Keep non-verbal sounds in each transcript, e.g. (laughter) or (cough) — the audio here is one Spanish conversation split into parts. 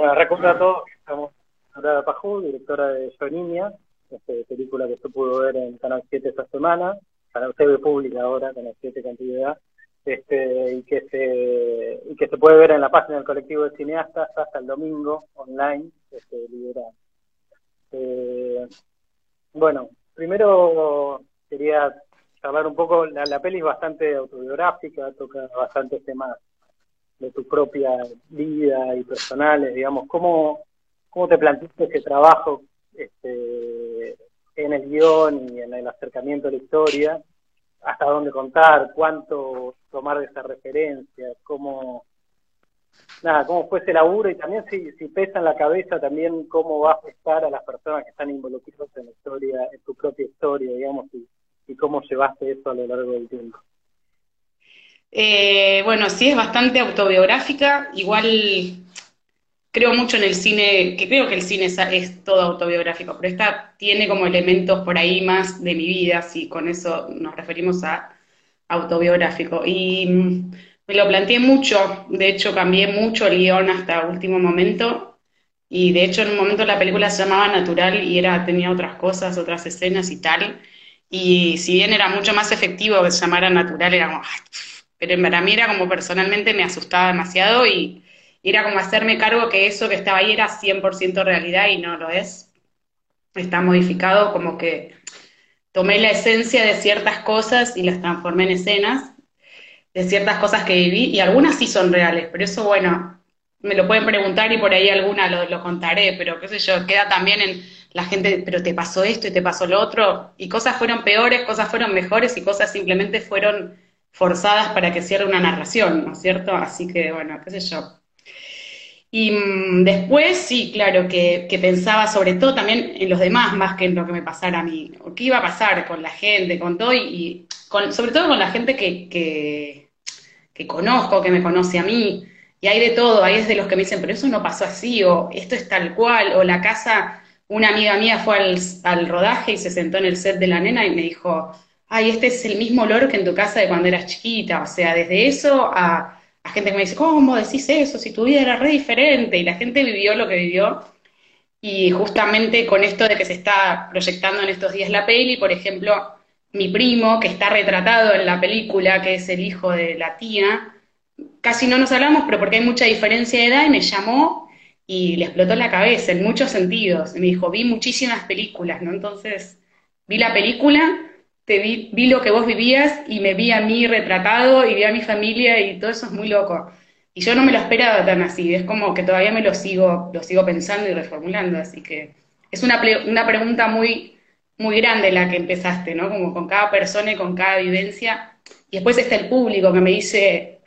Bueno, recuerdo a todos que estamos Nora Pajú, directora de Yo Niña, este, película que se pudo ver en Canal 7 esta semana, Canal TV Pública ahora, Canal 7 Cantidad, este, y que se y que se puede ver en la página del colectivo de cineastas hasta el domingo online este, liberado. Eh, bueno, primero quería hablar un poco, la, la peli es bastante autobiográfica, toca bastantes temas de tu propia vida y personales, digamos, ¿cómo, cómo te planteaste ese trabajo este, en el guion y en el acercamiento a la historia? ¿Hasta dónde contar? ¿Cuánto tomar de esa referencia? ¿Cómo, nada, cómo fue ese laburo? Y también si, pesa en la cabeza también cómo va a afectar a las personas que están involucradas en la historia, en tu propia historia, digamos, y cómo llevaste eso a lo largo del tiempo. Eh, bueno, sí, es bastante autobiográfica. Igual creo mucho en el cine, que creo que el cine es, todo autobiográfico, pero esta tiene como elementos por ahí más de mi vida, si con eso nos referimos a autobiográfico. Y mm, me lo planteé mucho, de hecho cambié mucho el guion hasta último momento. Y de hecho en un momento la película se llamaba Natural y era, tenía otras cosas, otras escenas y tal. Y si bien era mucho más efectivo que se llamara Natural, era como, pero para mí era como personalmente me asustaba demasiado y, era como hacerme cargo que eso que estaba ahí era 100% realidad y no lo es. Está modificado como que tomé la esencia de ciertas cosas y las transformé en escenas, de ciertas cosas que viví y algunas sí son reales, pero eso bueno, me lo pueden preguntar y por ahí alguna lo, lo contaré, pero qué sé yo, queda también en la gente, pero te pasó esto y te pasó lo otro, y cosas fueron peores, cosas fueron mejores y cosas simplemente fueron forzadas para que cierre una narración, ¿no es cierto? Así que, bueno, qué sé yo. Y mm, después, sí, claro, que, pensaba sobre todo también en los demás más que en lo que me pasara a mí, o qué iba a pasar con la gente, con todo, y, sobre todo con la gente que, que, que, conozco, que me conoce a mí. Y hay de todo, hay desde los que me dicen, pero eso no pasó así, o esto es tal cual, o la casa, una amiga mía fue al rodaje y se sentó en el set de la nena y me dijo, ay, este es el mismo olor que en tu casa de cuando eras chiquita. O sea, desde eso a, gente que me dice, ¿cómo decís eso? Si tu vida era re diferente. Y la gente vivió lo que vivió. Y justamente con esto de que se está proyectando en estos días la peli, por ejemplo, mi primo, que está retratado en la película, que es el hijo de la tía, casi no nos hablamos, pero porque hay mucha diferencia de edad, y me llamó y le explotó la cabeza en muchos sentidos. Y me dijo, vi muchísimas películas, ¿no? Entonces, vi la película vi, lo que vos vivías y me vi a mí retratado y vi a mi familia y todo eso es muy loco. Y yo no me lo esperaba tan así, es como que todavía me lo sigo, lo sigo pensando y reformulando, así que es una, una pregunta muy, muy grande la que empezaste, ¿no? Como con cada persona y con cada vivencia. Y después está el público que me dice,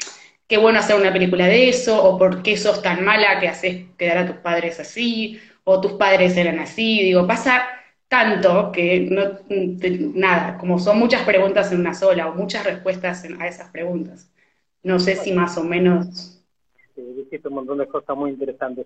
qué bueno hacer una película de eso, o por qué sos tan mala que haces quedar a tus padres así, o tus padres eran así. Digo, pasa tanto que no, nada, como son muchas preguntas en una sola o muchas respuestas a esas preguntas. No sé si más o menos. Sí, dijiste un montón de cosas muy interesantes.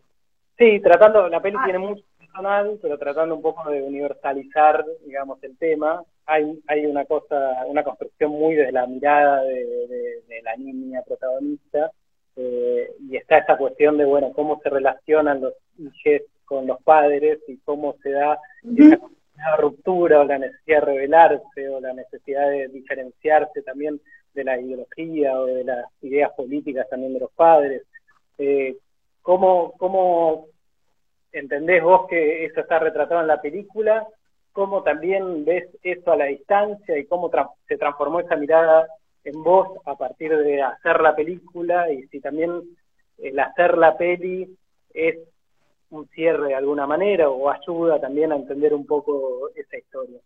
Sí, tratando, la peli ah. tiene mucho personal, pero tratando un poco de universalizar, digamos, el tema. Hay, hay una cosa, una construcción muy desde la mirada de, la niña protagonista, eh, y está esa cuestión de, bueno, cómo se relacionan los hijos con los padres y cómo se da esa la ruptura o la necesidad de rebelarse o la necesidad de diferenciarse también de la ideología o de las ideas políticas también de los padres. Eh, ¿cómo, ¿Cómo entendés vos que eso está retratado en la película? ¿Cómo también ves eso a la distancia y cómo se transformó esa mirada en vos a partir de hacer la película y si también el hacer la peli es un cierre de alguna manera o ayuda también a entender un poco esa historia.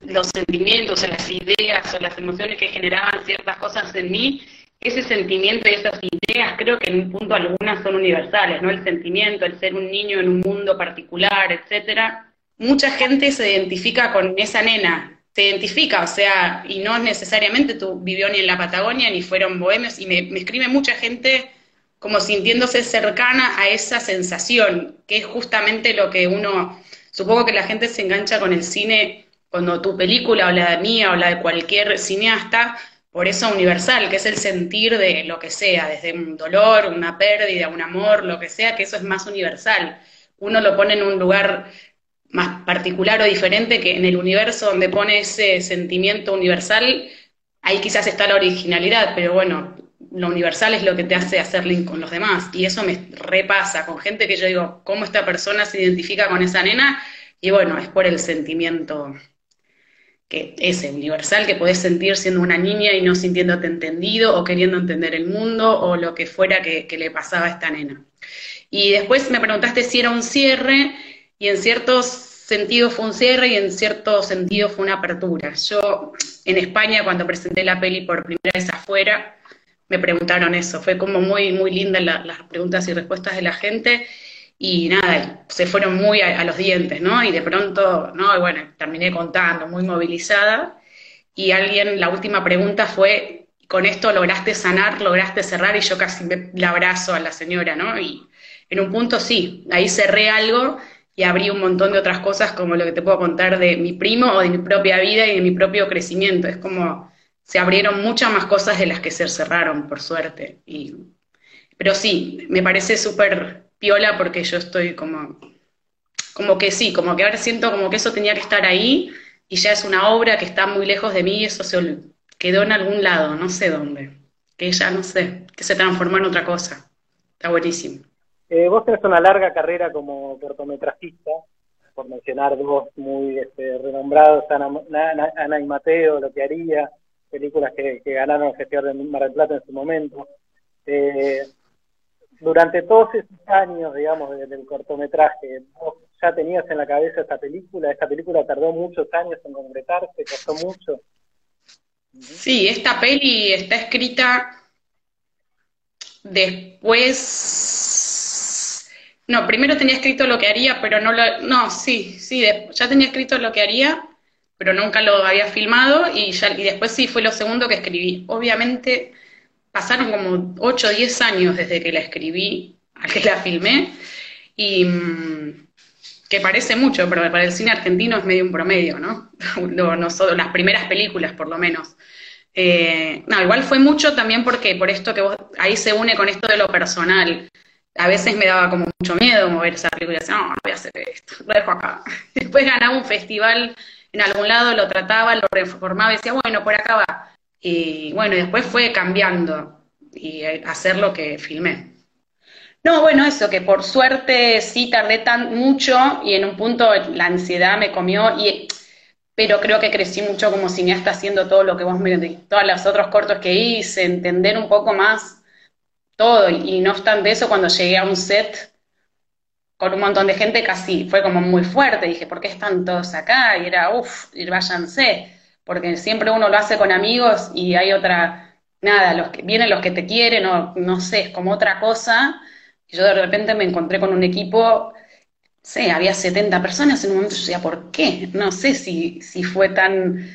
Los sentimientos, las ideas o las emociones que generaban ciertas cosas en mí, ese sentimiento y esas ideas creo que en un punto algunas son universales, ¿no? El sentimiento, el ser un niño en un mundo particular, etcétera. Mucha gente se identifica con esa nena, se identifica, o sea, y no necesariamente tú vivió ni en la Patagonia ni fueron bohemios, y me escribe mucha gente como sintiéndose cercana a esa sensación, que es justamente lo que uno, supongo que la gente se engancha con el cine cuando tu película o la de mía o la de cualquier cineasta por eso universal, que es el sentir de lo que sea, desde un dolor, una pérdida, un amor, lo que sea, que eso es más universal. Uno lo pone en un lugar más particular o diferente que en el universo donde pone ese sentimiento universal, ahí quizás está la originalidad, pero bueno, lo universal es lo que te hace hacer link con los demás. Y eso me repasa con gente que yo digo, ¿cómo esta persona se identifica con esa nena? Y bueno, es por el sentimiento que ese universal que podés sentir siendo una niña y no sintiéndote entendido o queriendo entender el mundo o lo que fuera que, le pasaba a esta nena. Y después me preguntaste si era un cierre y en ciertos sentidos fue un cierre y en cierto sentido fue una apertura. Yo en España cuando presenté la peli por primera vez afuera, me preguntaron eso. Fue como muy, muy linda las preguntas y respuestas de la gente y nada, se fueron muy a, los dientes, ¿no? Y de pronto, ¿no? bueno, terminé contando, muy movilizada. Y alguien, la última pregunta fue, ¿con esto lograste sanar, lograste cerrar? Y yo casi me, la abrazo a la señora, ¿no? Y en un punto sí, ahí cerré algo y abrí un montón de otras cosas como lo que te puedo contar de mi primo o de mi propia vida y de mi propio crecimiento. Es como se abrieron muchas más cosas de las que se cerraron, por suerte. Y, pero sí, me parece súper piola porque yo estoy como, como que sí, como que ahora siento como que eso tenía que estar ahí y ya es una obra que está muy lejos de mí y eso se quedó en algún lado, no sé dónde, que ya no sé, que se transformó en otra cosa. Está buenísimo. Eh, vos tenés una larga carrera como cortometrajista, por mencionar dos muy este, renombrados, Ana, y Mateo, Lo que haría, películas que, ganaron el Festival de Mar del Plata en su momento. Eh, durante todos esos años, digamos, del cortometraje, vos ya tenías en la cabeza esta película, esta película tardó muchos años en concretarse, costó mucho. Sí, esta peli está escrita después. No, primero tenía escrito lo que haría, pero no lo. No, sí, sí, ya tenía escrito lo que haría, pero nunca lo había filmado y, ya, y después sí fue lo segundo que escribí. Obviamente pasaron como 8 o 10 años desde que la escribí a que la filmé y mm, que parece mucho, pero para el cine argentino es medio un promedio, ¿no? (laughs) no, solo las primeras películas, por lo menos. Eh, no, igual fue mucho también porque por esto que vos, ahí se une con esto de lo personal. A veces me daba como mucho miedo mover esa película y decía, no, voy a hacer esto, lo dejo acá. (laughs) Después ganaba un festival en algún lado, lo trataba, lo reformaba y decía, bueno, por acá va. Y bueno, después fue cambiando y hacer lo que filmé. No, bueno, eso, que por suerte sí tardé tan mucho y en un punto la ansiedad me comió, y, pero creo que crecí mucho como cineasta haciendo todo lo que vos me todos los otros cortos que hice, entender un poco más todo. Y, no obstante eso, cuando llegué a un set con un montón de gente, casi fue como muy fuerte. Dije, ¿por qué están todos acá? Y era, uff, váyanse porque siempre uno lo hace con amigos y hay otra, nada, los que vienen los que te quieren o no sé, es como otra cosa. Y yo de repente me encontré con un equipo, sé, había 70 personas en un momento, yo decía, ¿por qué? No sé si, si fue tan,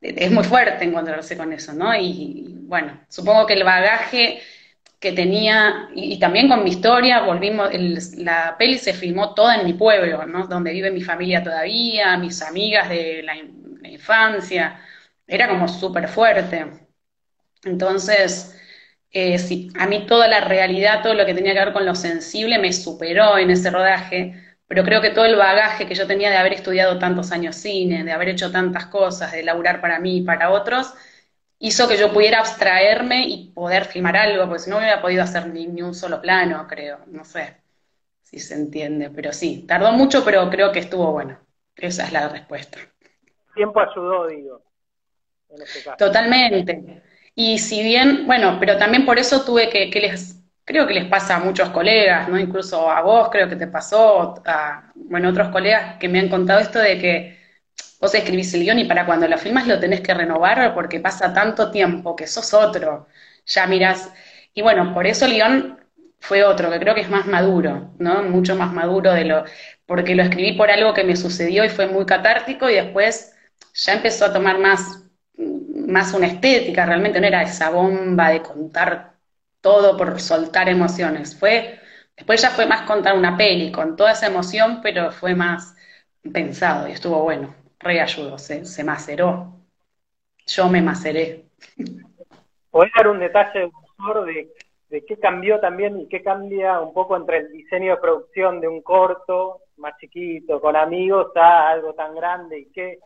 es muy fuerte encontrarse con eso, ¿no? Y, bueno, supongo que el bagaje que tenía, y, también con mi historia, volvimos, la peli se filmó toda en mi pueblo, ¿no? Donde vive mi familia todavía, mis amigas de la, infancia, era como súper fuerte. Entonces, eh, a mí toda la realidad, todo lo que tenía que ver con lo sensible me superó en ese rodaje, pero creo que todo el bagaje que yo tenía de haber estudiado tantos años cine, de haber hecho tantas cosas, de laburar para mí y para otros, hizo que yo pudiera abstraerme y poder filmar algo, porque si no hubiera podido hacer ni, ni un solo plano, creo, no sé si se entiende, pero sí, tardó mucho, pero creo que estuvo bueno. Esa es la respuesta tiempo ayudó, digo, en este caso. Totalmente. Y si bien, bueno, pero también por eso tuve que, que les, creo que les pasa a muchos colegas, ¿no? Incluso a vos creo que te pasó, a, bueno, otros colegas que me han contado esto de que vos escribís el guion y para cuando lo filmas lo tenés que renovar porque pasa tanto tiempo que sos otro, ya mirás. Y bueno, por eso el guion fue otro, que creo que es más maduro, ¿no? Mucho más maduro de lo, porque lo escribí por algo que me sucedió y fue muy catártico y después ya empezó a tomar más, más una estética, realmente no era esa bomba de contar todo por soltar emociones. Fue, después ya fue más contar una peli con toda esa emoción, pero fue más pensado y estuvo bueno, re ayudó, se, se maceró. Yo me maceré. ¿Podés dar un detalle de, de qué cambió también y qué cambia un poco entre el diseño de producción de un corto más chiquito, con amigos, a algo tan grande y qué,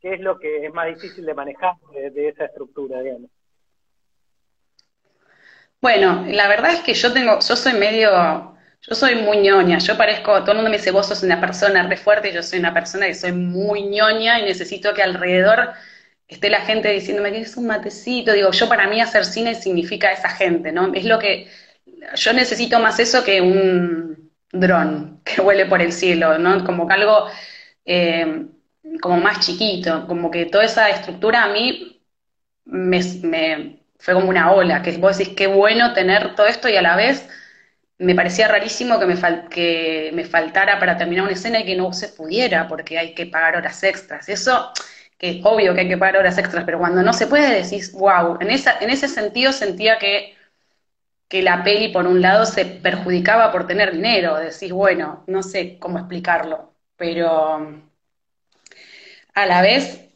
qué es lo que es más difícil de manejar de, esa estructura, digamos? Bueno, la verdad es que yo tengo, yo soy medio, yo soy muy ñoña, yo parezco, todo el mundo me dice, vos sos una persona re fuerte, yo soy una persona que soy muy ñoña y necesito que alrededor esté la gente diciéndome que es un matecito, digo, yo para mí hacer cine significa esa gente, ¿no? Es lo que, yo necesito más eso que un dron que huele por el cielo, ¿no? Como que algo eh, como más chiquito, como que toda esa estructura a mí me, fue como una ola, que vos decís, qué bueno tener todo esto y a la vez me parecía rarísimo que me, que me faltara para terminar una escena y que no se pudiera, porque hay que pagar horas extras. Eso que es obvio que hay que pagar horas extras, pero cuando no se puede decís, wow, en, esa, en ese sentido sentía que, que la peli por un lado se perjudicaba por tener dinero, decís, bueno, no sé cómo explicarlo, pero a la vez,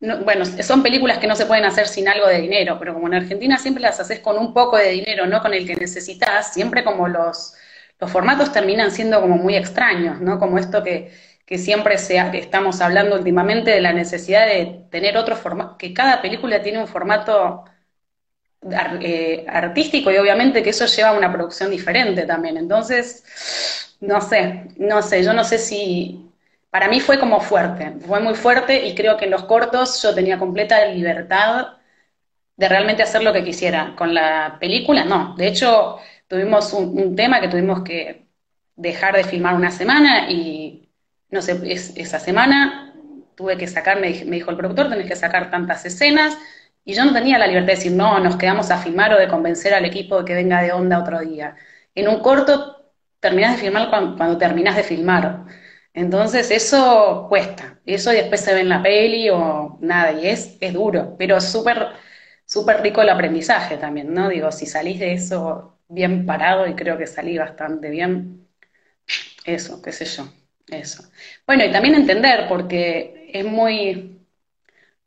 bueno, son películas que no se pueden hacer sin algo de dinero, pero como en Argentina siempre las haces con un poco de dinero, no con el que necesitas, siempre como los, los formatos terminan siendo como muy extraños, ¿no? Como esto que que siempre se, estamos hablando últimamente de la necesidad de tener otro formato, que cada película tiene un formato eh, artístico y obviamente que eso lleva a una producción diferente también. Entonces, no sé, no sé, yo no sé si, para mí fue como fuerte, fue muy fuerte y creo que en los cortos yo tenía completa libertad de realmente hacer lo que quisiera. Con la película, no. De hecho, tuvimos un tema que tuvimos que dejar de filmar una semana y no sé, esa semana tuve que sacar, me, dijo el productor, tenés que sacar tantas escenas, y yo no tenía la libertad de decir, no, nos quedamos a filmar o de convencer al equipo de que venga de onda otro día. En un corto terminás de filmar cuando, cuando terminás de filmar. Entonces eso cuesta, eso después se ve en la peli o nada, y es, es duro, pero súper súper rico el aprendizaje también, ¿no? Digo, si salís de eso bien parado, y creo que salí bastante bien, eso, qué sé yo. Eso. Bueno, y también entender, porque es muy...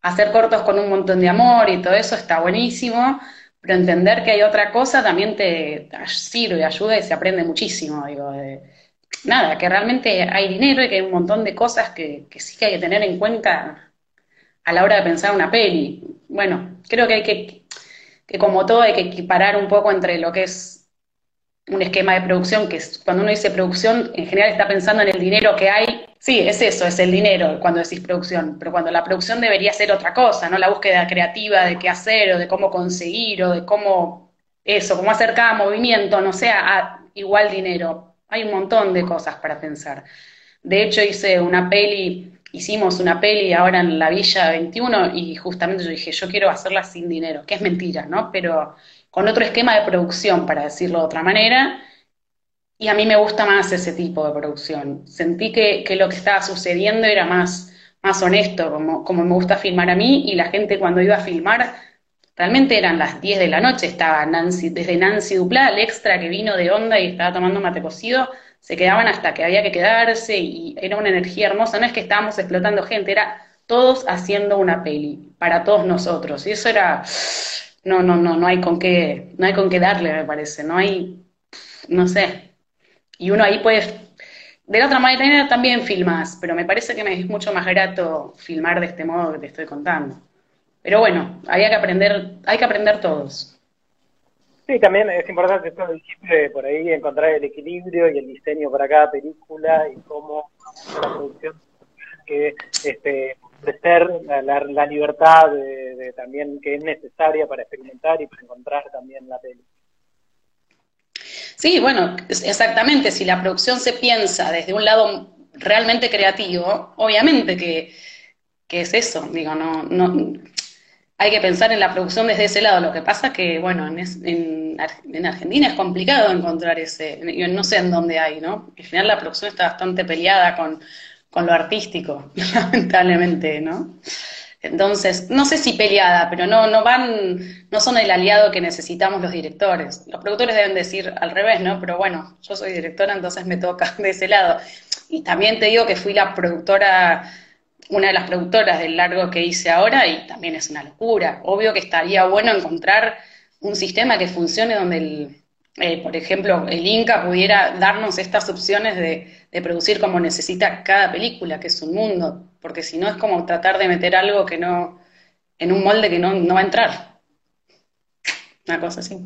Hacer cortos con un montón de amor y todo eso está buenísimo, pero entender que hay otra cosa también te, sirve, ayuda y se aprende muchísimo. Digo, nada, que realmente hay dinero y que hay un montón de cosas que, sí que hay que tener en cuenta a la hora de pensar una peli. Bueno, creo que hay que, que como todo hay que equiparar un poco entre lo que es un esquema de producción que es, cuando uno dice producción, en general está pensando en el dinero que hay. Sí, es eso, es el dinero cuando decís producción, pero cuando la producción debería ser otra cosa, ¿no? La búsqueda creativa de qué hacer o de cómo conseguir o de cómo eso, cómo hacer cada movimiento, no sea igual dinero. Hay un montón de cosas para pensar. De hecho, hice una peli, hicimos una peli ahora en la Villa 21 y justamente yo dije, yo quiero hacerla sin dinero, que es mentira, ¿no? Pero con otro esquema de producción, para decirlo de otra manera, y a mí me gusta más ese tipo de producción. Sentí que, lo que estaba sucediendo era más, más honesto, como, como me gusta filmar a mí, y la gente cuando iba a filmar, realmente eran las 10 de la noche, estaba Nancy, desde Nancy Duplá, el extra que vino de onda y estaba tomando mate cocido, se quedaban hasta que había que quedarse y era una energía hermosa, no es que estábamos explotando gente, era todos haciendo una peli, para todos nosotros, y eso era no, no, no, no hay con qué, no hay con qué darle, me parece, no hay, no sé. Y uno ahí puede, de la otra manera también filmas, pero me parece que me es mucho más grato filmar de este modo que te estoy contando. Pero bueno, había que aprender, hay que aprender todos. Sí, también es importante siempre por ahí encontrar el equilibrio y el diseño para cada película y cómo la producción que este, ofrecer la, la, libertad de, también que es necesaria para experimentar y para encontrar también la peli. Sí, bueno, exactamente. Si la producción se piensa desde un lado realmente creativo, obviamente que, es eso. Digo, no, no, hay que pensar en la producción desde ese lado. Lo que pasa es que, bueno, en, en, en, Argentina es complicado encontrar ese, yo no sé en dónde hay, ¿no? Al final la producción está bastante peleada con, con lo artístico, (laughs) lamentablemente, ¿no? Entonces, no sé si peleada, pero no, no van, no son el aliado que necesitamos los directores. Los productores deben decir al revés, ¿no? Pero bueno, yo soy directora, entonces me toca (laughs) de ese lado. Y también te digo que fui la productora una de las productoras del largo que hice ahora y también es una locura. Obvio que estaría bueno encontrar un sistema que funcione donde, el, eh, por ejemplo, el Inca pudiera darnos estas opciones de, producir como necesita cada película, que es un mundo, porque si no es como tratar de meter algo que no, en un molde que no, no va a entrar. Una cosa así.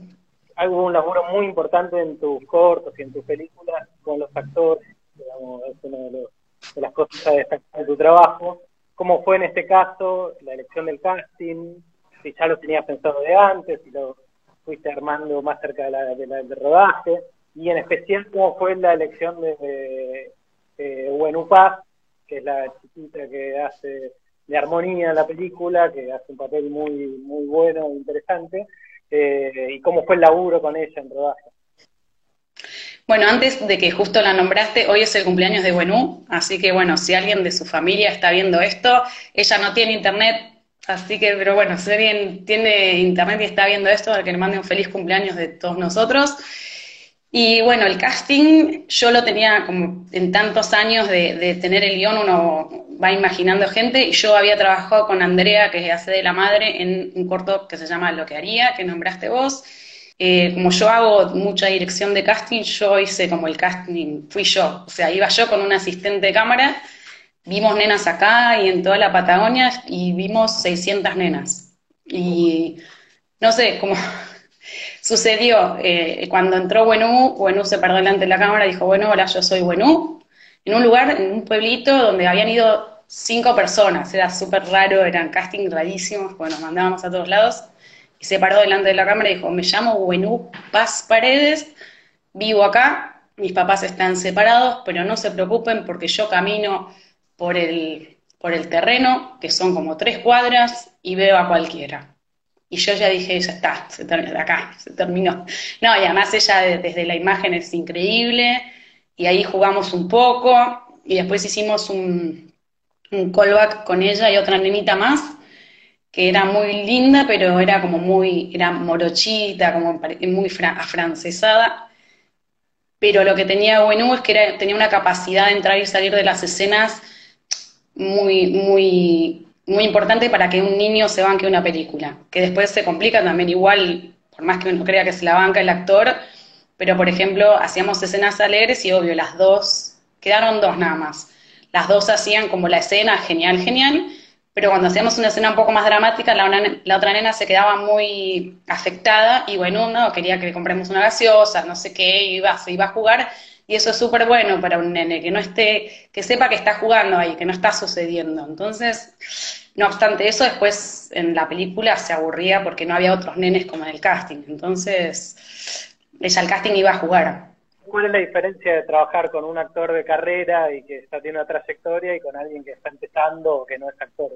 Hay un laburo muy importante en tus cortos y en tus películas con los actores, digamos, es una de, las cosas de tu trabajo. ¿Cómo fue en este caso la elección del casting? Si ya lo tenías pensado de antes, si lo fuiste armando más cerca de la, del rodaje, y en especial cómo fue la elección de, de, que es la chiquita que hace de armonía en la película, que hace un papel muy, muy bueno interesante, eh, y cómo fue el laburo con ella en rodaje. Bueno, antes de que justo la nombraste, hoy es el cumpleaños de Buenú, así que bueno, si alguien de su familia está viendo esto, ella no tiene internet, Así que, pero bueno, si alguien tiene internet y está viendo esto, que le mande un feliz cumpleaños de todos nosotros. Y bueno, el casting yo lo tenía como en tantos años de, tener el guion, uno va imaginando gente, y yo había trabajado con Andrea, que hace de la madre, en un corto que se llama Lo que haría, que nombraste vos. Eh, como yo hago mucha dirección de casting, yo hice como el casting, fui yo, o sea, iba yo con un asistente de cámara vimos nenas acá y en toda la Patagonia y vimos 600 nenas. Y no sé, cómo (laughs) sucedió, eh, cuando entró Buenú, Buenú se paró delante de la cámara y dijo, bueno, hola, yo soy Buenú, en un lugar, en un pueblito donde habían ido cinco personas, era súper raro, eran casting rarísimos, bueno, mandábamos a todos lados, se paró delante de la cámara y dijo, me llamo Buenú Paz Paredes, vivo acá, mis papás están separados, pero no se preocupen porque yo camino por el, por el terreno, que son como tres cuadras, y veo a cualquiera. Y yo ya dije, ya está, se terminó, acá, se terminó. No, y además ella desde la imagen es increíble, y ahí jugamos un poco, y después hicimos un, un callback con ella y otra nenita más, que era muy linda, pero era como muy, era morochita, como muy afrancesada. Pero lo que tenía Buenú es que tenía una capacidad de entrar y salir de las escenas muy, muy, muy importante para que un niño se banque una película, que después se complica también igual, por más que uno crea que se la banca el actor, pero por ejemplo, hacíamos escenas alegres y obvio, las dos, quedaron dos nada más. Las dos hacían como la escena, genial, genial, pero cuando hacíamos una escena un poco más dramática, la, la otra nena se quedaba muy afectada y bueno, uno quería que le compremos una gaseosa, no sé qué, iba, se iba a jugar y eso es súper bueno para un nene, que no esté, que sepa que está jugando ahí, que no está sucediendo. Entonces, no obstante eso, después en la película se aburría porque no había otros nenes como en el casting. Entonces, ella al casting iba a jugar. ¿Cuál es la diferencia de trabajar con un actor de carrera y que está teniendo una trayectoria y con alguien que está empezando o que no es actor?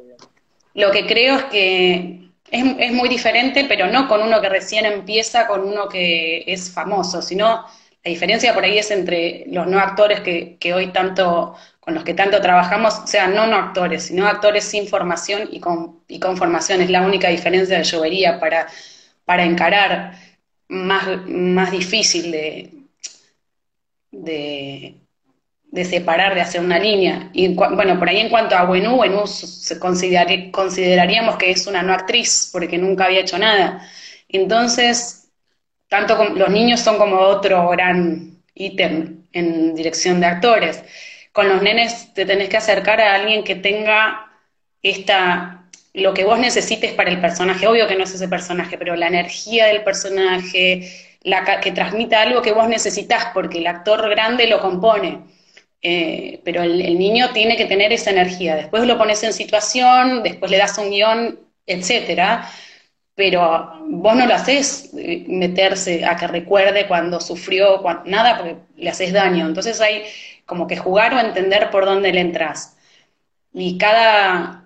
Lo que creo es que es, es, muy diferente, pero no con uno que recién empieza, con uno que es famoso, sino la diferencia por ahí es entre los no actores que, hoy tanto, con los que tanto trabajamos, o sea, no no actores, sino actores sin formación y con, y con formación. Es la única diferencia de llovería para, para encarar más, más difícil de, de, separar, de hacer una línea. Y bueno, por ahí en cuanto a Buenú, Buenú se consideraríamos que es una no actriz, porque nunca había hecho nada. Entonces, tanto los niños son como otro gran ítem en dirección de actores. Con los nenes te tenés que acercar a alguien que tenga esta lo que vos necesites para el personaje. Obvio que no es ese personaje, pero la energía del personaje, que transmita algo que vos necesitas, porque el actor grande lo compone. Eh, pero el, niño tiene que tener esa energía. Después lo pones en situación, después le das un guion, etcétera pero vos no lo haces eh, meterse a que recuerde cuando sufrió, nada, porque le haces daño. Entonces hay como que jugar o entender por dónde le entras. Y cada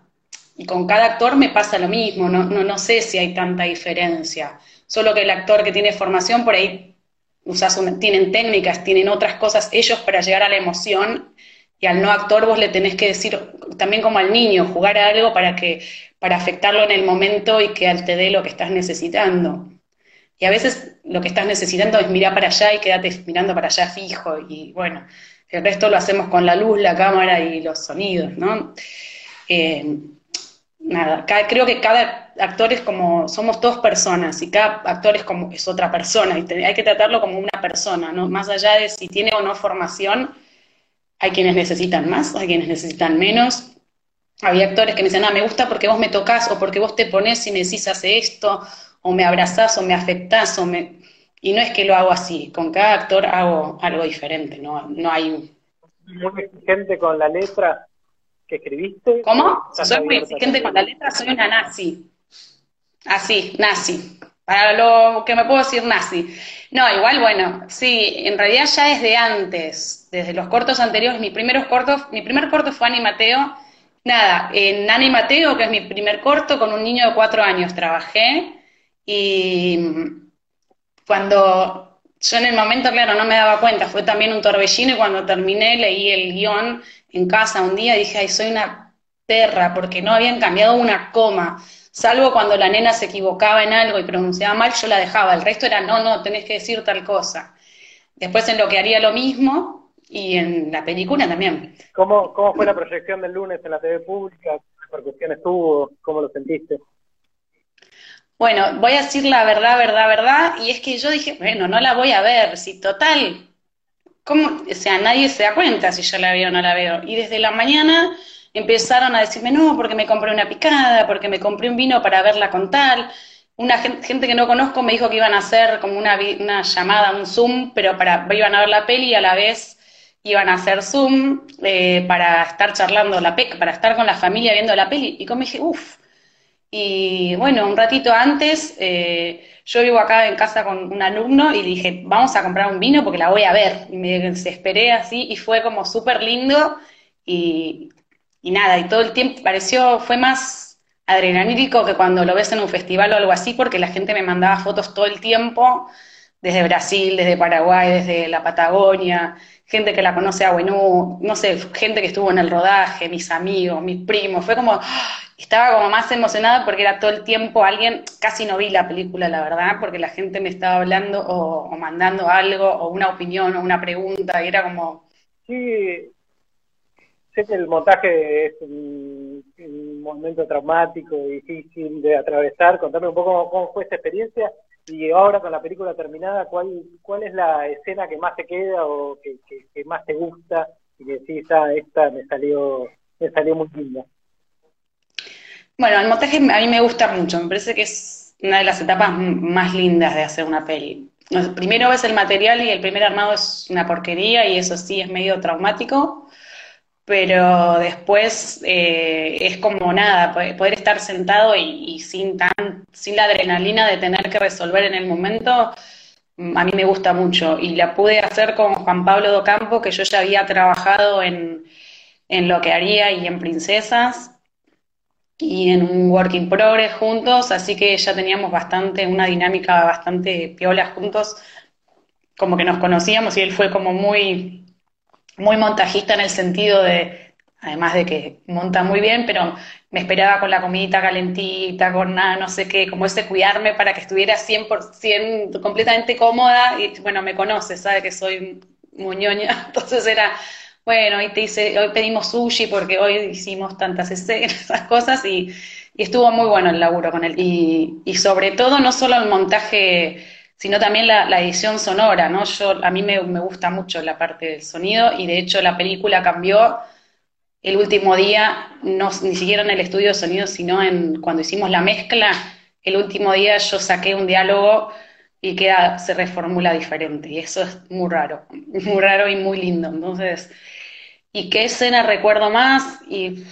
y con cada actor me pasa lo mismo, no, no, no sé si hay tanta diferencia. Solo que el actor que tiene formación por ahí usas tienen técnicas, tienen otras cosas ellos para llegar a la emoción y al no actor vos le tenés que decir, también como al niño, jugar a algo para que para afectarlo en el momento y que te dé lo que estás necesitando. Y a veces lo que estás necesitando es mirar para allá y quedarte mirando para allá fijo. Y bueno, el resto lo hacemos con la luz, la cámara y los sonidos, ¿no? eh, nada, creo que cada actor es como, somos dos personas y cada actor es como, es otra persona y hay que tratarlo como una persona, ¿no? Más allá de si tiene o no formación, hay quienes necesitan más, hay quienes necesitan menos. Había actores que me decían, ah, me gusta porque vos me tocas o porque vos te pones y me decís hace esto, o me abrazás o me afectás, o me... Y no es que lo hago así, con cada actor hago algo diferente, no, no hay... Muy exigente con la letra, que escribiste? ¿Cómo? Soy muy exigente con la letra, soy una nazi. Así, nazi. Para lo que me puedo decir nazi. No, igual, bueno, sí, en realidad ya desde antes, desde los cortos anteriores, mis primeros cortos, mi primer corto fue Animateo. Nada, en Animateo, que es mi primer corto, con un niño de cuatro años trabajé. Y cuando yo en el momento, claro, no me daba cuenta, fue también un torbellino y cuando terminé leí el guion en casa un día y dije, ay, soy una perra, porque no habían cambiado una coma. Salvo cuando la nena se equivocaba en algo y pronunciaba mal, yo la dejaba. El resto era, no, no, tenés que decir tal cosa. Después en lo que haría lo mismo y en la película también. ¿Cómo, cómo fue la proyección del lunes en la TV pública? ¿Qué repercusiones tuvo? ¿Cómo lo sentiste? Bueno, voy a decir la verdad, verdad, verdad, y es que yo dije, bueno, no la voy a ver, si total, ¿cómo? O sea, nadie se da cuenta si yo la veo o no la veo. Y desde la mañana empezaron a decirme, no, porque me compré una picada, porque me compré un vino para verla con tal. Una gente, que no conozco me dijo que iban a hacer como una, una llamada, un Zoom, pero para, iban a ver la peli y a la vez iban a hacer Zoom eh, para estar charlando la para estar con la familia viendo la peli. Y como dije, uff. Y bueno, un ratito antes, eh, yo vivo acá en casa con un alumno y dije, vamos a comprar un vino porque la voy a ver. Y me desesperé así y fue como súper lindo y, y, nada, y todo el tiempo pareció, fue más adrenalítico que cuando lo ves en un festival o algo así porque la gente me mandaba fotos todo el tiempo, desde Brasil, desde Paraguay, desde la Patagonia, gente que la conoce a Buenú, no sé, gente que estuvo en el rodaje, mis amigos, mis primos, fue como, estaba como más emocionada porque era todo el tiempo alguien, casi no vi la película, la verdad, porque la gente me estaba hablando o, mandando algo, o una opinión, o una pregunta, y era como... Sí, sé que el montaje es un, momento traumático, difícil de atravesar. Contame un poco cómo, fue esta experiencia y ahora con la película terminada, ¿cuál, es la escena que más te queda o que, que, más te gusta y que decís, ah, esta me salió, me salió muy linda? Bueno, el montaje a mí me gusta mucho, me parece que es una de las etapas más lindas de hacer una peli. Primero ves el material y el primer armado es una porquería y eso sí es medio traumático, pero después eh, es como nada, poder estar sentado y, sin, tan, sin la adrenalina de tener que resolver en el momento, mm, a mí me gusta mucho. Y la pude hacer con Juan Pablo Docampo, que yo ya había trabajado en, en Lo que haría y en Princesas, y en un work in progress juntos, así que ya teníamos bastante, una dinámica bastante piola juntos, como que nos conocíamos y él fue como muy, muy montajista en el sentido de, además de que monta muy bien, pero me esperaba con la comidita calentita, con nada, no sé qué, como ese cuidarme para que estuviera 100% completamente cómoda y bueno, me conoce, sabe que soy muñoña, (laughs) entonces era bueno, hoy te hice, hoy pedimos sushi porque hoy hicimos tantas escenas, (laughs) esas cosas y, estuvo muy bueno el laburo con él. Y, y, sobre todo no solo el montaje, sino también la, edición sonora, ¿no? Yo, a mí me, gusta mucho la parte del sonido y de hecho la película cambió el último día, no, ni siquiera en el estudio de sonido, sino en cuando hicimos la mezcla, el último día yo saqué un diálogo y queda, se reformula diferente. Y eso es muy raro, (laughs) muy raro y muy lindo. Entonces, ¿y qué escena recuerdo más? Y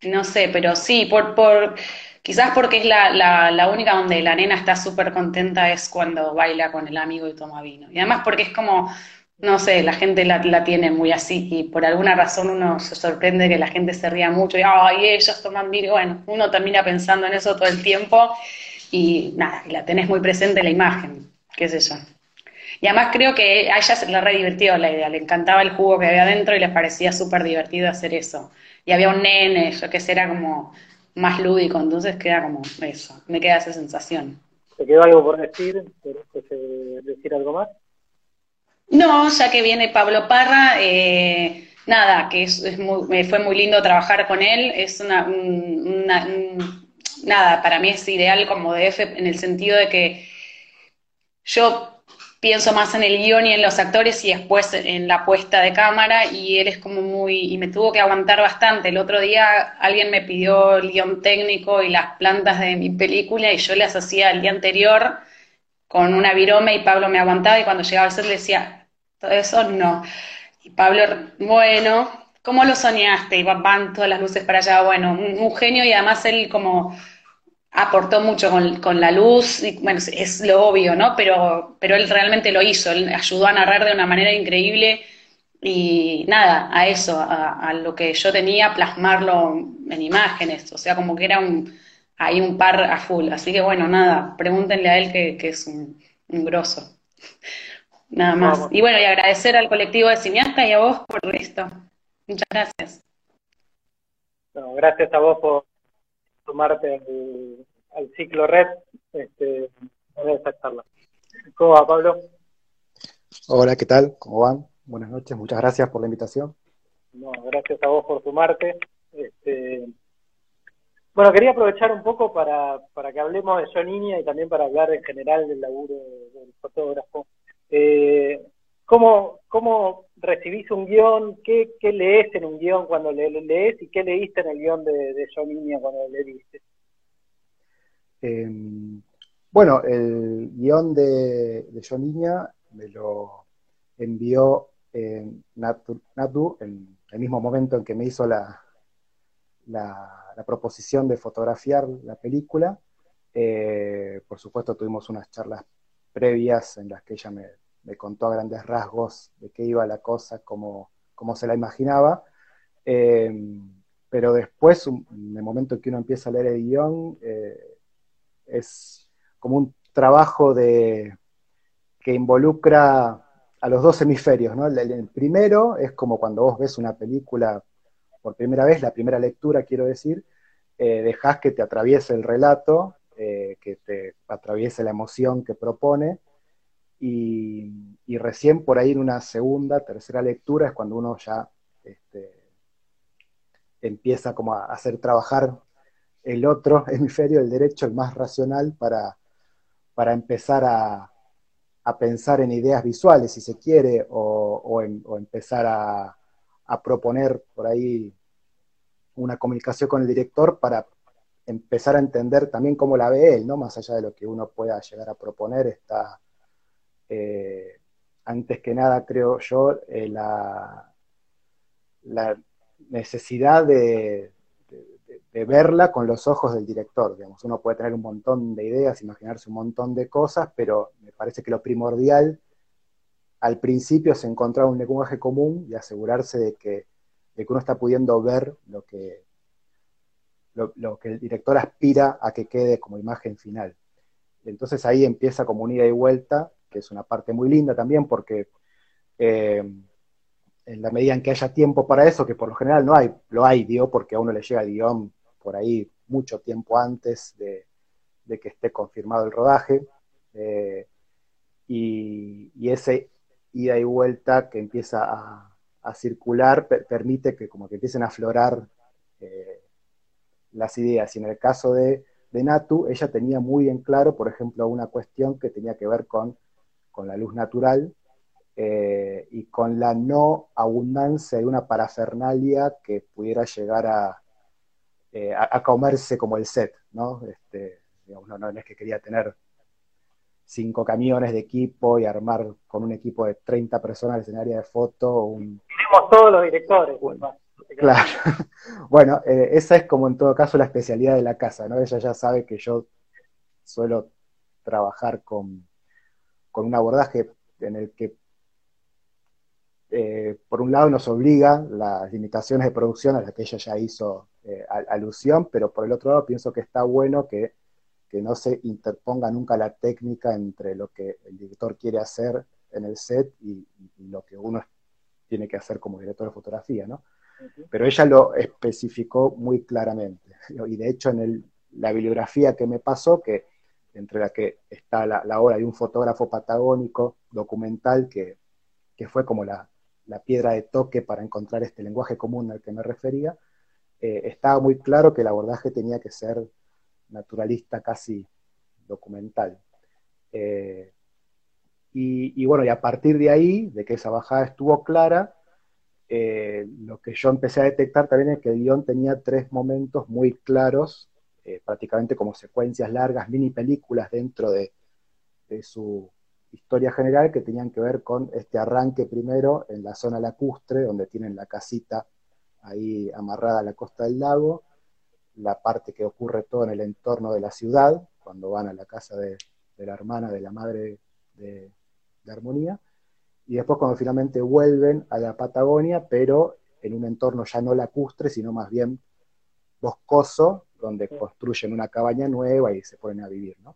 no sé, pero sí, por, por quizás porque es la, única donde la nena está súper contenta es cuando baila con el amigo y toma vino. Y además porque es como, no sé, la gente la, tiene muy así y por alguna razón uno se sorprende que la gente se ría mucho y, ay, ellos toman vino. Bueno, uno termina pensando en eso todo el tiempo y nada, la tenés muy presente la imagen, qué sé yo. Y además creo que a ella se le re divirtió la idea, le encantaba el jugo que había adentro y les parecía súper divertido hacer eso. Y había un nene, yo que sé, era como más lúdico, entonces queda como eso, me queda esa sensación. ¿Te quedó algo por decir? ¿Quieres decir algo más? No, ya que viene Pablo Parra, eh, nada, que es, me fue muy lindo trabajar con él, es una, nada, para mí es ideal como DF en el sentido de que yo pienso más en el guion y en los actores y después en la puesta de cámara y él es como muy, y me tuvo que aguantar bastante. El otro día alguien me pidió el guion técnico y las plantas de mi película y yo las hacía el día anterior con una virome y Pablo me aguantaba y cuando llegaba al set le decía, todo eso no. Y Pablo, bueno, ¿cómo lo soñaste? Y van todas las luces para allá. Bueno, un genio y además él como aportó mucho con, la luz, y, bueno, es lo obvio, ¿no? Pero, pero él realmente lo hizo, él ayudó a narrar de una manera increíble y nada, a eso, a, lo que yo tenía, plasmarlo en imágenes, o sea, como que era un, ahí un par a full, así que bueno, nada, pregúntenle a él que, es un, un grosso. (laughs) Nada más. Y bueno, y agradecer al colectivo de cineastas y a vos por esto. Muchas gracias. gracias a vos por sumarte al, ciclo red este, en esta charla. ¿Cómo va, Pablo? Hola, ¿qué tal? ¿Cómo van? Buenas noches, muchas gracias por la invitación. No, gracias a vos por sumarte. Este, bueno, quería aprovechar un poco para, para que hablemos de Yo Niña y también para hablar en general del laburo del fotógrafo. Eh, ¿cómo, ¿Cómo recibís un guion? ¿Qué, qué lees en un guion cuando le, lees? ¿Y qué leíste en el guion de, de Yo Niña cuando le leíste? Em, bueno, el guion de, de me lo envió Natu, Natu, en el mismo momento en que me hizo la, proposición de fotografiar la película. Eh, por supuesto, tuvimos unas charlas previas en las que ella me, contó a grandes rasgos de qué iba la cosa, cómo, se la imaginaba. Eh, pero después, en el momento en que uno empieza a leer el guion, eh, es como un trabajo de, que involucra a los dos hemisferios. ¿no? El, primero es como cuando vos ves una película por primera vez, la primera lectura, quiero decir, eh, dejas que te atraviese el relato, que te atraviese la emoción que propone, y, recién por ahí en una segunda, tercera lectura es cuando uno ya este, empieza como a hacer trabajar el otro (laughs) hemisferio, el derecho, el más racional, para, para empezar a, pensar en ideas visuales, si se quiere, o, empezar a, a, proponer por ahí una comunicación con el director para empezar a entender también cómo la ve él, ¿no? Más allá de lo que uno pueda llegar a proponer, está eh, antes que nada, creo yo, eh, la, necesidad de, verla con los ojos del director. Digamos. Uno puede tener un montón de ideas, imaginarse un montón de cosas, pero me parece que lo primordial al principio es encontrar un lenguaje común y asegurarse de que, uno está pudiendo ver lo que, lo, que el director aspira a que quede como imagen final. Entonces ahí empieza como un ida y vuelta que es una parte muy linda también porque eh, en la medida en que haya tiempo para eso, que por lo general no hay, lo hay, digo, porque a uno le llega el guion por ahí mucho tiempo antes de, que esté confirmado el rodaje, eh, y, ese ida y vuelta que empieza a, circular permite que como que empiecen a aflorar eh, las ideas. Y en el caso de, Natu, ella tenía muy en claro, por ejemplo, una cuestión que tenía que ver con con la luz natural eh, y con la no abundancia de una parafernalia que pudiera llegar a, eh, a, comerse como el set, ¿no? Este, no, es que quería tener cinco camiones de equipo y armar con un equipo de 30 personas en área de foto. Un... Tenemos todos los directores. claro. (laughs) bueno, eh, esa es como en todo caso la especialidad de la casa, ¿no? Ella ya sabe que yo suelo trabajar con con un abordaje en el que, eh, por un lado, nos obliga las limitaciones de producción a las que ella ya hizo eh, alusión, pero por el otro lado pienso que está bueno que, no se interponga nunca la técnica entre lo que el director quiere hacer en el set y, lo que uno tiene que hacer como director de fotografía, ¿no? Pero ella lo especificó muy claramente. Y de hecho, en la bibliografía que me pasó, que entre la que está la, obra de un fotógrafo patagónico documental que, fue como la, la piedra de toque para encontrar este lenguaje común al que me refería, eh, estaba muy claro que el abordaje tenía que ser naturalista, casi documental. Eh, y, bueno, y a partir de ahí, de que esa bajada estuvo clara, eh, lo que yo empecé a detectar también es que el guion tenía tres momentos muy claros, prácticamente como secuencias largas, mini películas dentro de, de su historia general que tenían que ver con este arranque primero en la zona lacustre, donde tienen la casita ahí amarrada a la costa del lago, la parte que ocurre todo en el entorno de la ciudad, cuando van a la casa de, la hermana, de la madre de, Armonía, y después cuando finalmente vuelven a la Patagonia, pero en un entorno ya no lacustre, sino más bien boscoso, donde construyen una cabaña nueva y se ponen a vivir, ¿no?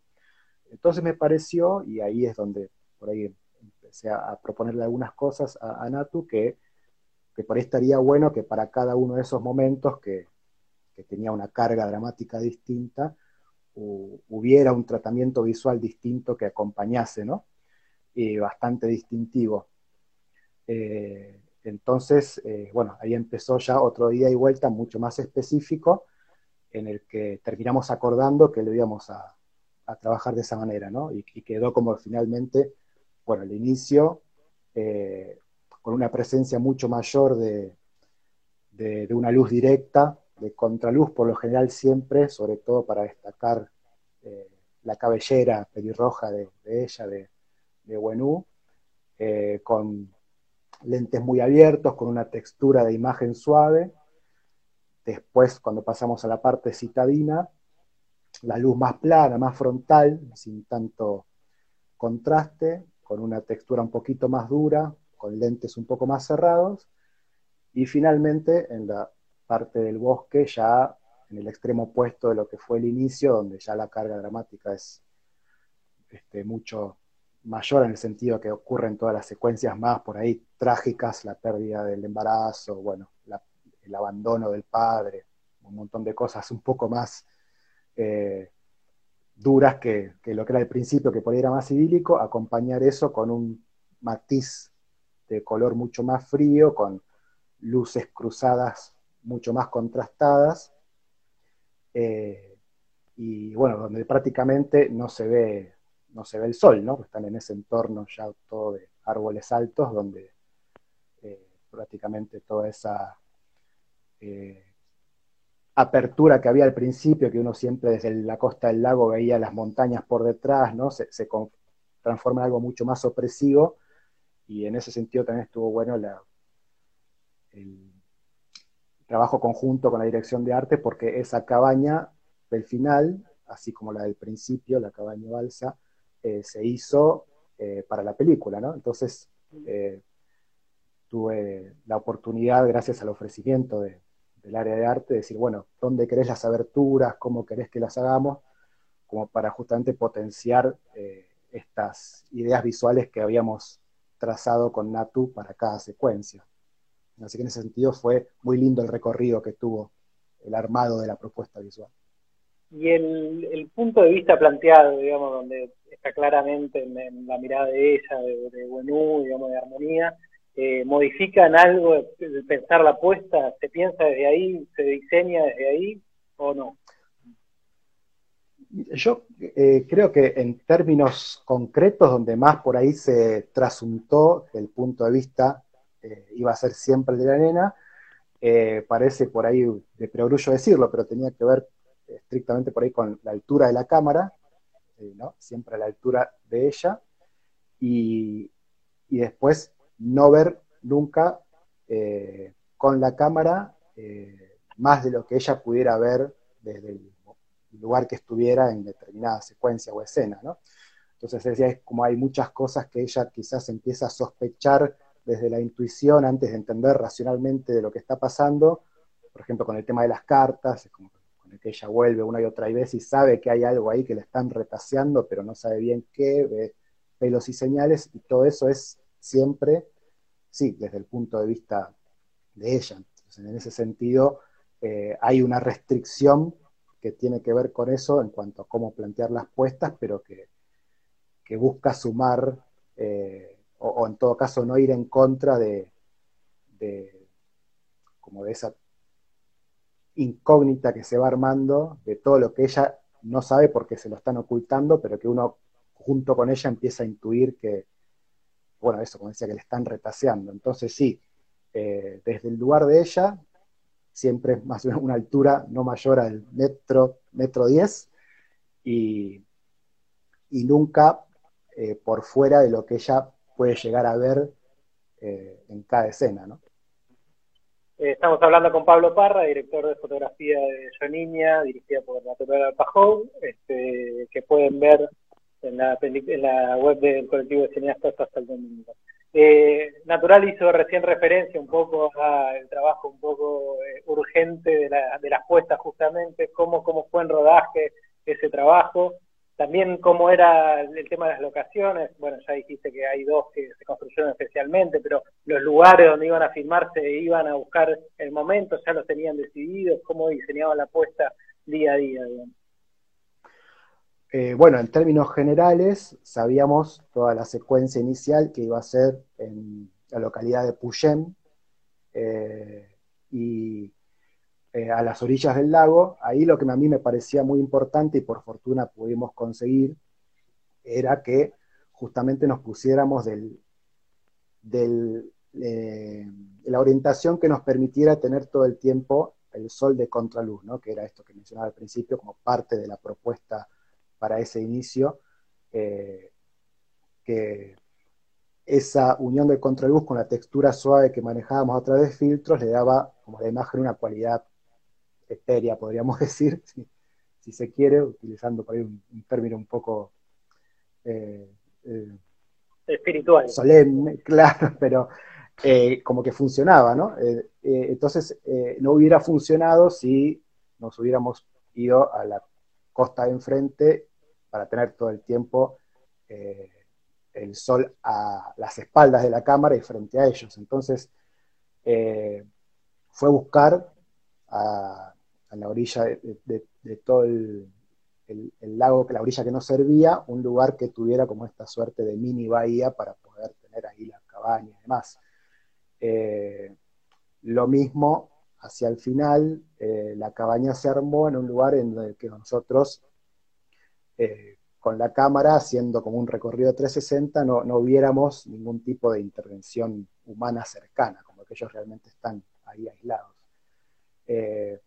Entonces me pareció, y ahí es donde por ahí empecé a, proponerle algunas cosas a, Natu, que, por ahí estaría bueno que para cada uno de esos momentos que, tenía una carga dramática distinta, hubiera un tratamiento visual distinto que acompañase, ¿no? Y bastante distintivo. Eh, entonces, eh, bueno, ahí empezó ya otro día y vuelta mucho más específico, en el que terminamos acordando que lo íbamos a, a trabajar de esa manera, ¿no? Y, quedó como finalmente, bueno, el inicio, eh, con una presencia mucho mayor de, de, una luz directa, de contraluz por lo general siempre, sobre todo para destacar eh, la cabellera pelirroja de, ella, de, de Wenú, eh, con lentes muy abiertos, con una textura de imagen suave. Después, cuando pasamos a la parte citadina, la luz más plana, más frontal, sin tanto contraste, con una textura un poquito más dura, con lentes un poco más cerrados, y finalmente en la parte del bosque ya en el extremo opuesto de lo que fue el inicio, donde ya la carga dramática es este, mucho mayor en el sentido que ocurren todas las secuencias más por ahí trágicas, la pérdida del embarazo, bueno, el abandono del padre, un montón de cosas un poco más eh, duras que, lo que era al principio, que por ahí era más idílico, acompañar eso con un matiz de color mucho más frío, con luces cruzadas mucho más contrastadas, eh, y bueno, donde prácticamente no se ve, no se ve el sol, ¿no? Están en ese entorno ya todo de árboles altos, donde eh, prácticamente toda esa apertura que había al principio, que uno siempre desde la costa del lago veía las montañas por detrás, ¿no? Se, transforma en algo mucho más opresivo, y en ese sentido también estuvo bueno el trabajo conjunto con la dirección de arte, porque esa cabaña del final, así como la del principio, la cabaña balsa, eh, se hizo eh, para la película, ¿no? Entonces eh, tuve la oportunidad, gracias al ofrecimiento de, del área de arte, decir, bueno, ¿dónde querés las aberturas? ¿Cómo querés que las hagamos? Como para justamente potenciar eh, estas ideas visuales que habíamos trazado con Natu para cada secuencia. Así que en ese sentido fue muy lindo el recorrido que tuvo el armado de la propuesta visual. Y el, punto de vista planteado, digamos, donde está claramente en, la mirada de ella, de, de digamos, de armonía, eh, modifican algo de pensar la apuesta? ¿Se piensa desde ahí? ¿Se diseña desde ahí o no? Yo eh, creo que en términos concretos, donde más por ahí se trasuntó el punto de vista eh, iba a ser siempre el de la nena, parece por ahí de preorullo decirlo, pero tenía que ver estrictamente por ahí con la altura de la cámara, ¿no? siempre a la altura de ella, y, y después no ver nunca eh, con la cámara eh, más de lo que ella pudiera ver desde el lugar que estuviera en determinada secuencia o escena, ¿no? Entonces decía, es como hay muchas cosas que ella quizás empieza a sospechar desde la intuición antes de entender racionalmente de lo que está pasando, por ejemplo, con el tema de las cartas, es como con el que ella vuelve una y otra vez y sabe que hay algo ahí que le están retaseando, pero no sabe bien qué, ve pelos y señales, y todo eso es siempre, sí, desde el punto de vista de ella. en ese sentido, eh, hay una restricción que tiene que ver con eso en cuanto a cómo plantear las puestas, pero que, busca sumar, eh, o, en todo caso no ir en contra de, de, como de esa incógnita que se va armando, de todo lo que ella no sabe porque se lo están ocultando, pero que uno junto con ella empieza a intuir que, bueno, eso, como decía, que le están retaseando. Entonces sí, eh, desde el lugar de ella, siempre más o menos una altura no mayor al metro, metro 10, y, y nunca eh, por fuera de lo que ella puede llegar a ver eh, en cada escena, ¿no? Estamos hablando con Pablo Parra, director de fotografía de Yo Niña, dirigida por Natural Pajón, este, que pueden ver en la, en la web del colectivo de cineastas hasta el domingo. Eh, Natural hizo recién referencia un poco al trabajo un poco eh, urgente de, la, de, las puestas justamente, cómo, cómo fue en rodaje ese trabajo, también cómo era el tema de las locaciones, bueno, ya dijiste que hay dos que se construyeron especialmente, pero los lugares donde iban a filmarse iban a buscar el momento, ya los tenían decididos, cómo diseñaban la puesta día a día, digamos. Eh, bueno, en términos generales, sabíamos toda la secuencia inicial que iba a ser en la localidad de Puyén eh, y eh, a las orillas del lago. Ahí lo que a mí me parecía muy importante y por fortuna pudimos conseguir era que justamente nos pusiéramos del, la orientación que nos permitiera tener todo el tiempo el sol de contraluz, ¿no? que era esto que mencionaba al principio como parte de la propuesta para ese inicio, eh, que esa unión del contraluz con la textura suave que manejábamos a través de filtros le daba como la imagen una cualidad etérea, podríamos (laughs) decir, si, se quiere, utilizando por ahí un, término un poco eh, eh, espiritual. Solemne, (laughs) claro, pero como que funcionaba, ¿no? entonces, no hubiera funcionado si nos hubiéramos ido a la costa de enfrente para tener todo el tiempo eh, el sol a las espaldas de la cámara y frente a ellos. Entonces, eh, fue buscar a, la orilla de, todo el, lago, la orilla que no servía, un lugar que tuviera como esta suerte de mini bahía para poder tener ahí las cabañas y demás. Eh, lo mismo hacia el final, la cabaña se armó en un lugar en el que nosotros eh, con la cámara haciendo como un recorrido de 360 no, no hubiéramos ningún tipo de intervención humana cercana, como que ellos realmente están ahí aislados. Eh,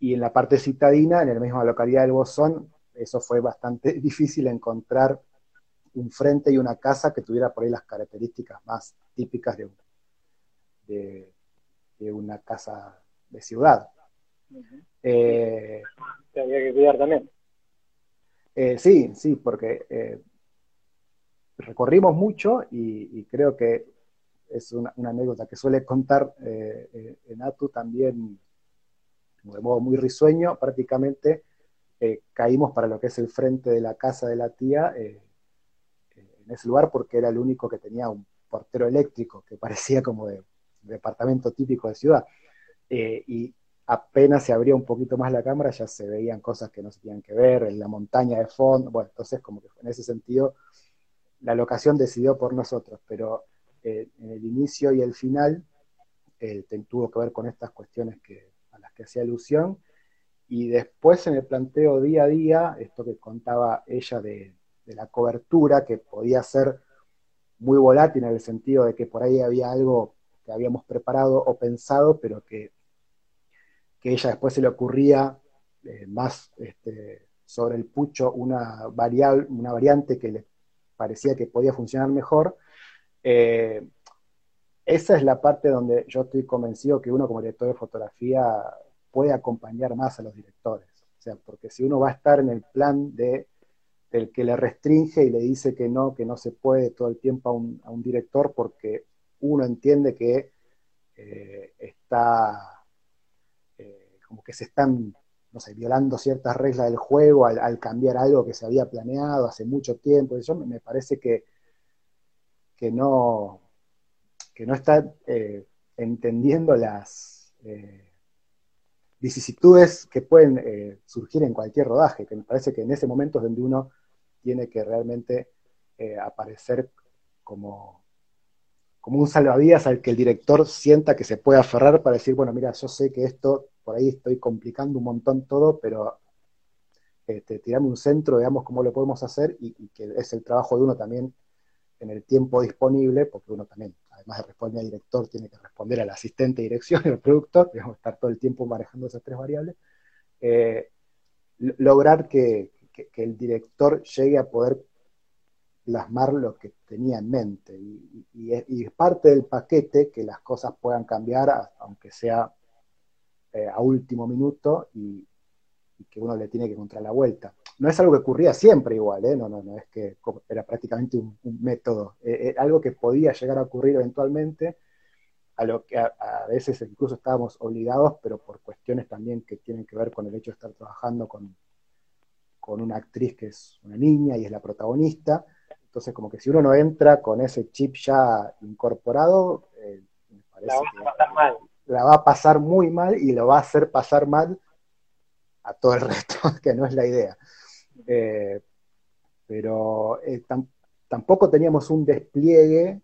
y en la parte citadina, en la misma localidad del Bosón, eso fue bastante (laughs) difícil encontrar un frente y una casa que tuviera por ahí las características más típicas de, de, una casa de ciudad. Eh, había que cuidar también. Eh, sí, sí, porque eh, recorrimos mucho y, creo que es una, anécdota que suele contar eh, en Atu también de modo muy risueño, prácticamente caímos para lo que es el frente de la casa de la tía en ese lugar porque era el único que tenía un portero eléctrico que (laughs) parecía como de, de departamento típico de ciudad. y apenas se abría un poquito más la cámara, ya se veían cosas que no se tenían que ver, en la montaña de fondo, bueno, entonces como que en ese sentido la locación decidió por nosotros, pero eh, en el inicio y el final eh, tuvo que ver con estas cuestiones que, a las que hacía alusión, y después en el planteo día a día, esto que contaba ella de, de la cobertura, que podía ser muy volátil en el sentido de que por ahí había algo que habíamos preparado o pensado, pero que que ella después se le ocurría eh, más este, sobre el pucho una, variante que le parecía que podía funcionar mejor. Eh, esa es la parte donde yo estoy convencido que uno como director de fotografía puede acompañar más a los directores. O sea, porque si uno va a estar en el plan de el que le restringe y le dice que no, que no se puede todo el tiempo a un, director porque uno entiende que eh, está como que se están, no sé, violando ciertas reglas del juego al, cambiar algo que se había planeado hace mucho tiempo. Eso me, parece que, que, no, que no está eh, entendiendo las eh, vicisitudes que pueden eh, surgir en cualquier rodaje, que me parece que en ese momento es donde uno tiene que realmente aparecer como como un salvavidas al que el director sienta que se puede aferrar para decir, bueno, mira, yo sé que esto, por ahí estoy complicando un montón todo, pero este, tirame un centro, veamos cómo lo podemos hacer y, que es el trabajo de uno también en el tiempo disponible, porque uno también, además de responder al director, tiene que responder al asistente de dirección (laughs) y al productor, digamos, estar todo el tiempo manejando esas tres variables, eh, lograr que, el director llegue a poder plasmar lo que tenía en mente. Y, es, parte del paquete que las cosas puedan cambiar, aunque sea eh, a último minuto, y, que uno le tiene que encontrar la vuelta. No es algo que ocurría siempre igual, ¿eh? no, no, no es que era prácticamente un, método, eh, algo que podía llegar a ocurrir eventualmente, a lo que a, veces incluso estábamos obligados, pero por cuestiones también que tienen que ver con el hecho de estar trabajando con, con una actriz que es una niña y es la protagonista, entonces, como que si uno no entra con ese chip ya incorporado, eh, me parece la va a pasar mal. La va a pasar muy mal y lo va a hacer pasar mal a todo el (laughs) resto, que no es la idea. Eh, pero eh, tampoco teníamos un despliegue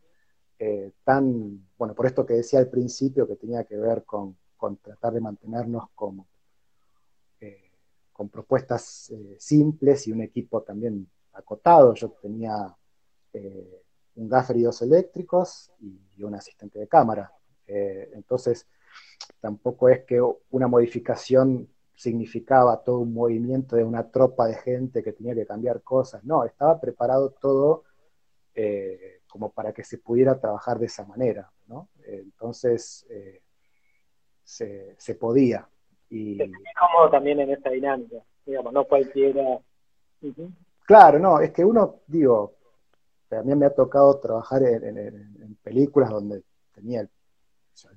tan, bueno, por esto que decía al principio, que tenía que ver con, tratar de mantenernos como, con propuestas simples y un equipo también acotado. Yo tenía eh, un gaffer y dos eléctricos y, un asistente de cámara. Eh, entonces, tampoco es que una modificación significaba todo un movimiento de una tropa de gente que tenía que cambiar cosas. No, estaba preparado todo eh, como para que se pudiera trabajar de esa manera. ¿no? entonces, se, podía. Y... cómodo también en esa dinámica, digamos, no cualquiera. Claro, no, es que uno, digo, también me ha tocado trabajar en, películas donde tenía el,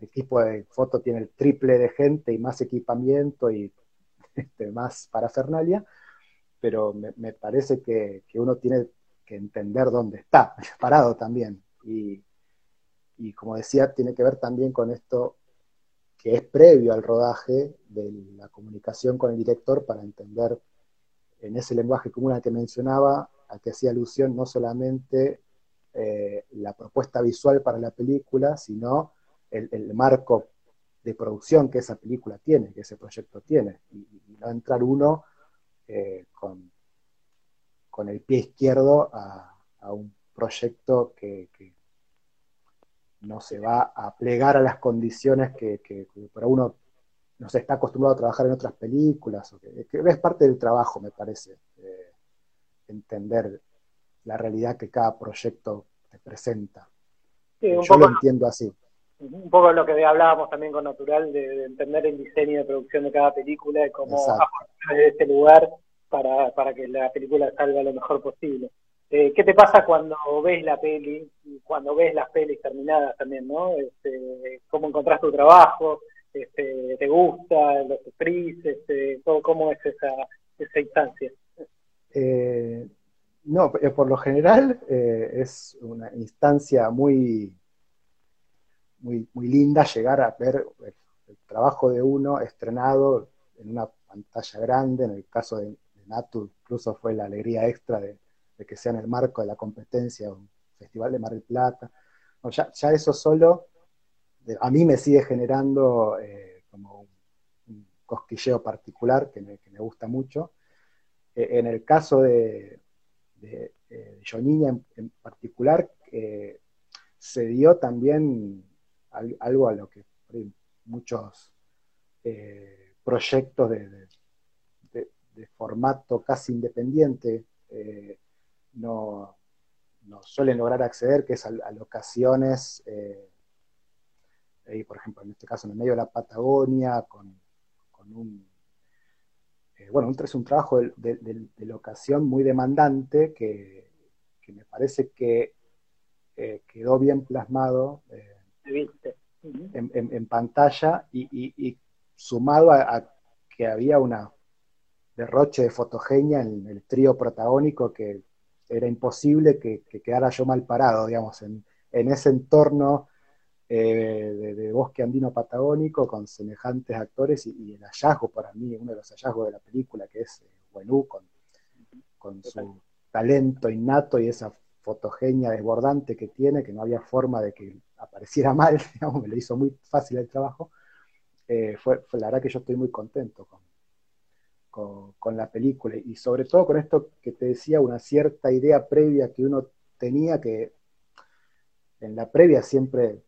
equipo de foto tiene el triple de gente y más equipamiento y (laughs) este, más parafernalia, pero me, parece que, uno tiene que entender dónde está, (laughs) parado también. Y, y como decía, tiene que ver también con esto que es previo al rodaje de la comunicación con el director para entender en ese lenguaje común al que mencionaba a que hacía alusión no solamente eh, la propuesta visual para la película, sino el, marco de producción que esa película tiene, que ese proyecto tiene, y, no entrar uno eh, con, con, el pie izquierdo a, un proyecto que, no se va a plegar a las condiciones que, que, para uno no se está acostumbrado a trabajar en otras películas, o que, es parte del trabajo, me parece. Eh, entender la realidad que cada proyecto te presenta. Yo lo entiendo así. Un poco lo que hablábamos también con Natural, de, entender el diseño de producción de cada película y cómo de este lugar para, para que la película salga lo mejor posible. Eh, ¿Qué te pasa cuando ves la peli, cuando ves las pelis terminadas también, no? Este, ¿Cómo encontrás tu trabajo? Este, ¿Te gusta? ¿Lo sufrís? Este, ¿Cómo es esa, esa instancia? Eh, no, eh, por lo general eh, es una instancia muy, muy, muy, linda llegar a ver el, trabajo de uno estrenado en una pantalla grande, en el caso de, Natu incluso fue la alegría extra de, que sea en el marco de la competencia, un festival de Mar del Plata. ya, eso solo a mí me sigue generando como un, cosquilleo particular que me, gusta mucho. Eh, en el caso de, de, eh, en, particular, se dio también algo a lo que muchos eh, proyectos de, formato casi independiente no, suelen lograr acceder, que es a, locaciones, por ejemplo, en este caso en el medio de la Patagonia, con un eh, bueno, es un trabajo de, locación muy demandante que, me parece que eh, quedó bien plasmado en, pantalla y, sumado a, que había una derroche de fotogenia en el trío protagónico que era imposible que, quedara yo mal parado, digamos, en, en ese entorno eh, de, bosque andino patagónico con semejantes actores y, el hallazgo para mí, uno de los hallazgos de la película, que es eh, con, con su talento innato y esa fotogenia desbordante que tiene, que no había forma de que apareciera (laughs) mal, digamos, me lo hizo muy fácil el trabajo, eh, fue, la verdad que yo estoy muy contento con, con, la película y sobre todo con esto que te decía, una cierta idea previa que uno tenía que en la previa siempre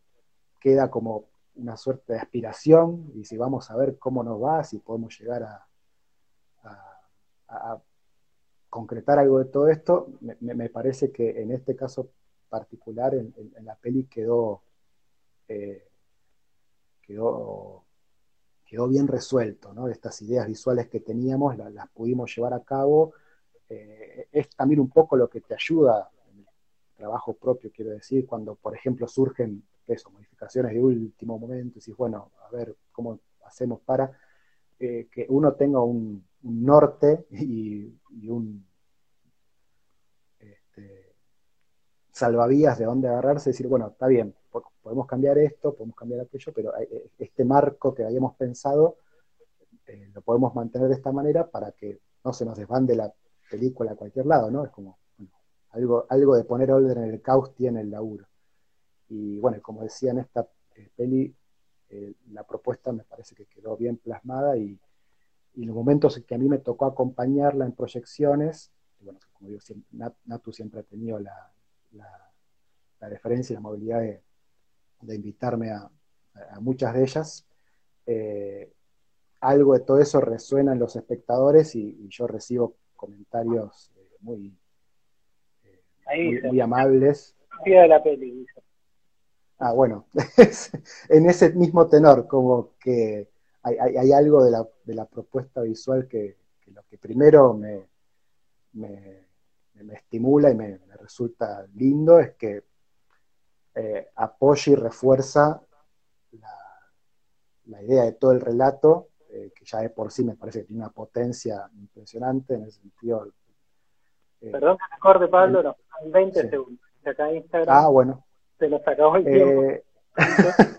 queda como una suerte de aspiración y si vamos a ver cómo nos va, si podemos llegar a, a, concretar algo de todo esto, me, parece que en este caso particular en, la peli quedó, eh, quedó, quedó bien resuelto, ¿no? Estas ideas visuales que teníamos las, pudimos llevar a cabo. Eh, es también un poco lo que te ayuda en el trabajo propio, quiero decir, cuando por ejemplo surgen eso, modificaciones de último momento, y decís, bueno, a ver cómo hacemos para eh, que uno tenga un, norte y, un este, salvavías de dónde agarrarse, decir, bueno, está bien, podemos cambiar esto, podemos cambiar aquello, pero eh, este marco que habíamos pensado eh, lo podemos mantener de esta manera para que no se nos desbande la película a cualquier lado, ¿no? Es como algo, algo de poner orden en el caos tiene el laburo. Y bueno, como decía en esta eh, peli, la propuesta me parece que quedó bien plasmada y, y, los momentos en que a mí me tocó acompañarla en proyecciones, bueno, como digo, Natu siempre ha tenido la, la, la deferencia y la movilidad de, invitarme a, muchas de ellas. Eh, algo de todo eso resuena en los espectadores y, yo recibo comentarios muy, muy, amables. De la peli, Ah, bueno, (laughs) en ese mismo tenor, como que hay, algo de la, propuesta visual que, lo que primero me, me, estimula y me, resulta lindo es que eh, apoya y refuerza la, idea de todo el relato, eh, que ya de por sí me parece que tiene una potencia impresionante en ese sentido. Eh, Perdón que corte, Pablo, no, 20 segundos. ah, bueno se nos acabó el tiempo. Eh, (laughs)